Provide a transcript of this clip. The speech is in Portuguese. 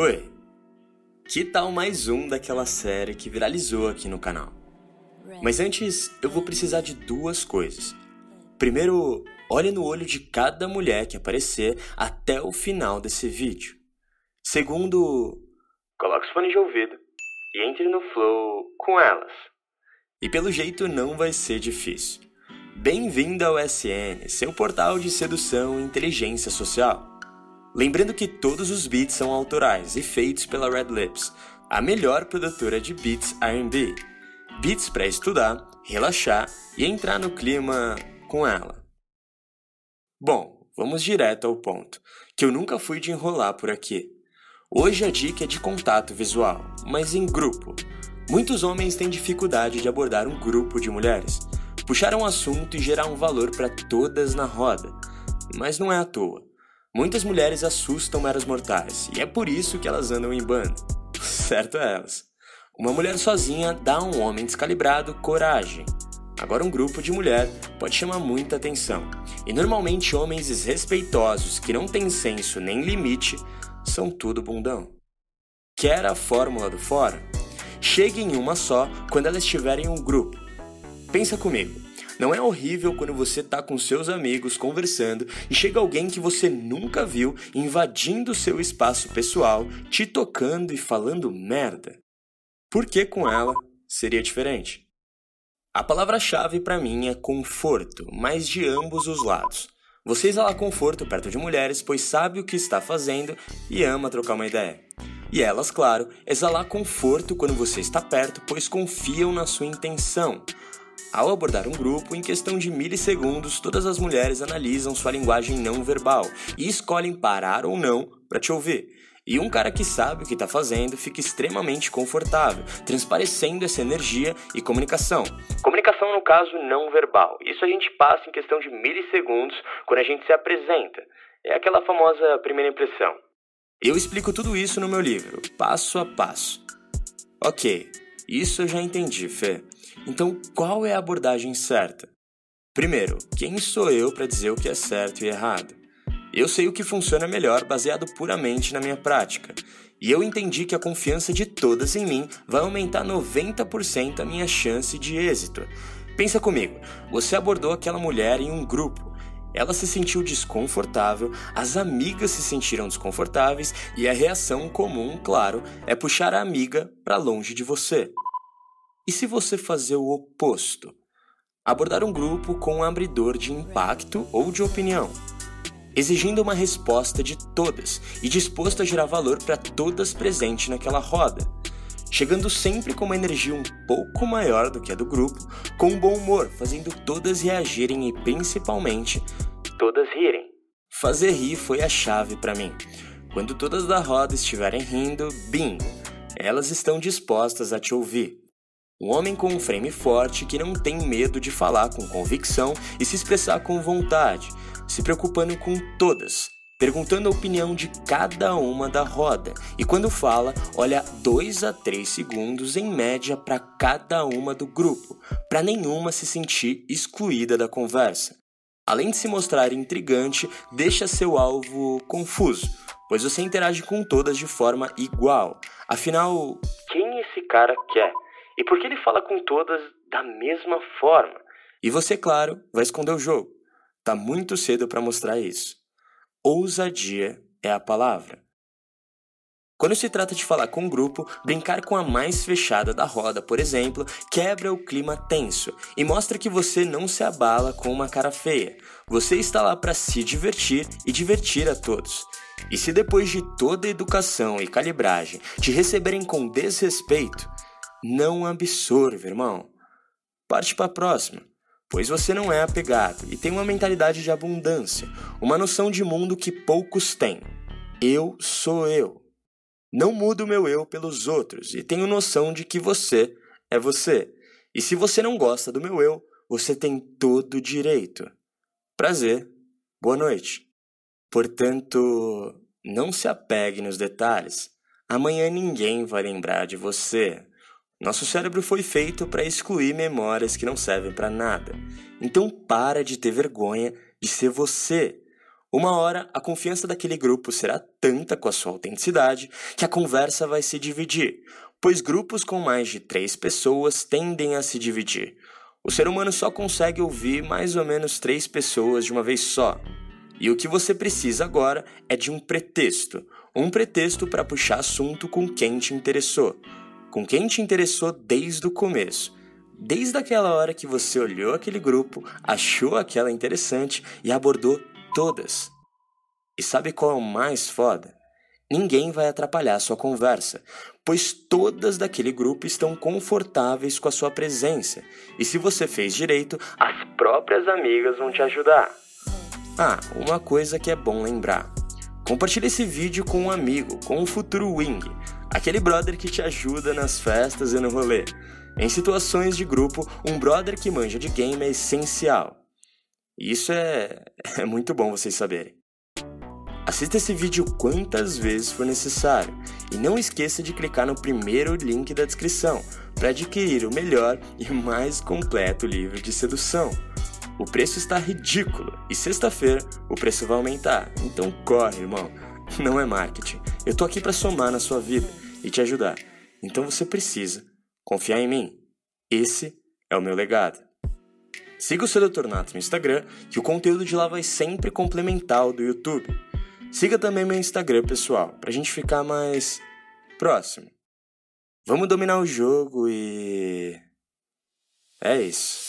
Oi, que tal mais um daquela série que viralizou aqui no canal? Mas antes, eu vou precisar de duas coisas. Primeiro, olhe no olho de cada mulher que aparecer até o final desse vídeo. Segundo, coloque os fones de ouvido e entre no flow com elas. E pelo jeito não vai ser difícil. Bem-vindo ao SN, seu portal de sedução e inteligência social. Lembrando que todos os beats são autorais e feitos pela Red Lips, a melhor produtora de beats R&B. Beats para estudar, relaxar e entrar no clima com ela. Bom, vamos direto ao ponto, que eu nunca fui de enrolar por aqui. Hoje a dica é de contato visual, mas em grupo. Muitos homens têm dificuldade de abordar um grupo de mulheres, puxar um assunto e gerar um valor para todas na roda. Mas não é à toa. Muitas mulheres assustam meros mortais, e é por isso que elas andam em bando. Certo é elas. Uma mulher sozinha dá a um homem descalibrado coragem. Agora um grupo de mulher pode chamar muita atenção. E normalmente homens desrespeitosos que não têm senso nem limite são tudo bundão. Quer a fórmula do fora? Chegue em uma só quando elas estiverem em um grupo. Pensa comigo. Não é horrível quando você tá com seus amigos conversando e chega alguém que você nunca viu invadindo seu espaço pessoal, te tocando e falando merda? Por que com ela seria diferente? A palavra-chave para mim é conforto, mas de ambos os lados. Você exala conforto perto de mulheres, pois sabe o que está fazendo e ama trocar uma ideia. E elas, claro, exalar conforto quando você está perto, pois confiam na sua intenção. Ao abordar um grupo, em questão de milissegundos, todas as mulheres analisam sua linguagem não verbal e escolhem parar ou não para te ouvir. E um cara que sabe o que está fazendo fica extremamente confortável, transparecendo essa energia e comunicação. Comunicação, no caso, não verbal. Isso a gente passa em questão de milissegundos quando a gente se apresenta. É aquela famosa primeira impressão. Eu explico tudo isso no meu livro, passo a passo. Ok, isso eu já entendi, Fê. Então, qual é a abordagem certa? Primeiro, quem sou eu para dizer o que é certo e errado? Eu sei o que funciona melhor baseado puramente na minha prática. E eu entendi que a confiança de todas em mim vai aumentar 90% a minha chance de êxito. Pensa comigo, você abordou aquela mulher em um grupo. Ela se sentiu desconfortável, as amigas se sentiram desconfortáveis e a reação comum, claro, é puxar a amiga para longe de você. E se você fazer o oposto? Abordar um grupo com um abridor de impacto ou de opinião exigindo uma resposta de todas e disposto a gerar valor para todas presentes naquela roda, chegando sempre com uma energia um pouco maior do que a do grupo, com um bom humor, fazendo todas reagirem e principalmente todas rirem. Fazer rir foi a chave para mim. Quando todas da roda estiverem rindo, bingo, elas estão dispostas a te ouvir. Um homem com um frame forte que não tem medo de falar com convicção e se expressar com vontade, se preocupando com todas, perguntando a opinião de cada uma da roda e quando fala, olha 2 a 3 segundos em média para cada uma do grupo, para nenhuma se sentir excluída da conversa. Além de se mostrar intrigante, deixa seu alvo confuso, pois você interage com todas de forma igual. Afinal, quem esse cara quer? E por que ele fala com todas da mesma forma? E você, claro, vai esconder o jogo. Tá muito cedo para mostrar isso. Ousadia é a palavra. Quando se trata de falar com um grupo, brincar com a mais fechada da roda, por exemplo, quebra o clima tenso e mostra que você não se abala com uma cara feia. Você está lá para se divertir e divertir a todos. E se depois de toda a educação e calibragem te receberem com desrespeito, não absorve, irmão. Parte para a próxima pois você não é apegado e tem uma mentalidade de abundância, uma noção de mundo que poucos têm. Eu sou eu. Não mudo meu eu pelos outros e tenho noção de que você é você. E se você não gosta do meu eu, você tem todo o direito. Prazer. Boa noite. Portanto, não se apegue nos detalhes. Amanhã ninguém vai lembrar de você. Nosso cérebro foi feito para excluir memórias que não servem para nada. Então para de ter vergonha de ser você. Uma hora, a confiança daquele grupo será tanta com a sua autenticidade que a conversa vai se dividir, pois grupos com mais de três pessoas tendem a se dividir. O ser humano só consegue ouvir mais ou menos três pessoas de uma vez só. E o que você precisa agora é de um pretexto. Um pretexto para puxar assunto com quem te interessou. Com quem te interessou desde o começo. Desde aquela hora que você olhou aquele grupo, achou aquela interessante e abordou todas. E sabe qual é o mais foda? Ninguém vai atrapalhar sua conversa, pois todas daquele grupo estão confortáveis com a sua presença. E se você fez direito, as próprias amigas vão te ajudar. Ah, uma coisa que é bom lembrar. Compartilhe esse vídeo com um amigo, com um futuro wing, aquele brother que te ajuda nas festas e no rolê. Em situações de grupo, um brother que manja de game é essencial. Isso é, é muito bom vocês saberem. Assista esse vídeo quantas vezes for necessário e não esqueça de clicar no primeiro link da descrição para adquirir o melhor e mais completo livro de sedução. O preço está ridículo e sexta-feira o preço vai aumentar, então corre, irmão. Não é marketing. Eu tô aqui para somar na sua vida e te ajudar. Então você precisa confiar em mim. Esse é o meu legado. Siga o Sedutor Nato no Instagram, que o conteúdo de lá vai sempre complementar o do YouTube. Siga também meu Instagram pessoal, pra gente ficar mais próximo. Vamos dominar o jogo e. É isso.